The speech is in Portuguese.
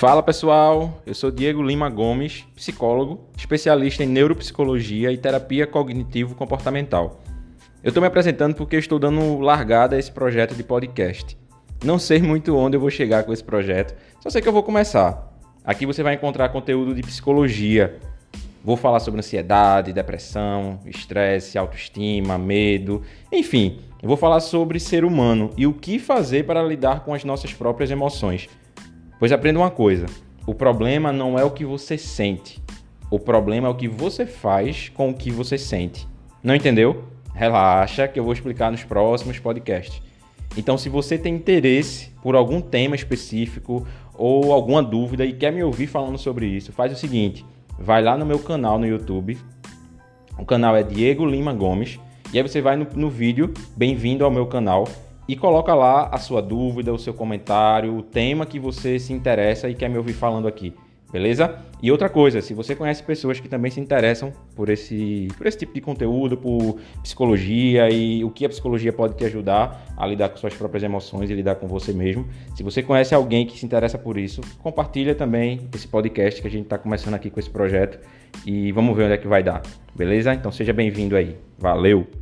Fala pessoal, eu sou Diego Lima Gomes, psicólogo, especialista em neuropsicologia e terapia cognitivo-comportamental. Eu estou me apresentando porque estou dando largada a esse projeto de podcast. Não sei muito onde eu vou chegar com esse projeto, só sei que eu vou começar. Aqui você vai encontrar conteúdo de psicologia. Vou falar sobre ansiedade, depressão, estresse, autoestima, medo, enfim, eu vou falar sobre ser humano e o que fazer para lidar com as nossas próprias emoções. Pois aprenda uma coisa: o problema não é o que você sente, o problema é o que você faz com o que você sente. Não entendeu? Relaxa que eu vou explicar nos próximos podcasts. Então, se você tem interesse por algum tema específico ou alguma dúvida e quer me ouvir falando sobre isso, faz o seguinte: vai lá no meu canal no YouTube. O canal é Diego Lima Gomes. E aí você vai no, no vídeo, bem-vindo ao meu canal, e coloca lá a sua dúvida, o seu comentário, o tema que você se interessa e quer me ouvir falando aqui beleza? E outra coisa, se você conhece pessoas que também se interessam por esse, por esse tipo de conteúdo, por psicologia e o que a psicologia pode te ajudar a lidar com suas próprias emoções e lidar com você mesmo, se você conhece alguém que se interessa por isso, compartilha também esse podcast que a gente está começando aqui com esse projeto e vamos ver onde é que vai dar, beleza? Então seja bem-vindo aí. Valeu!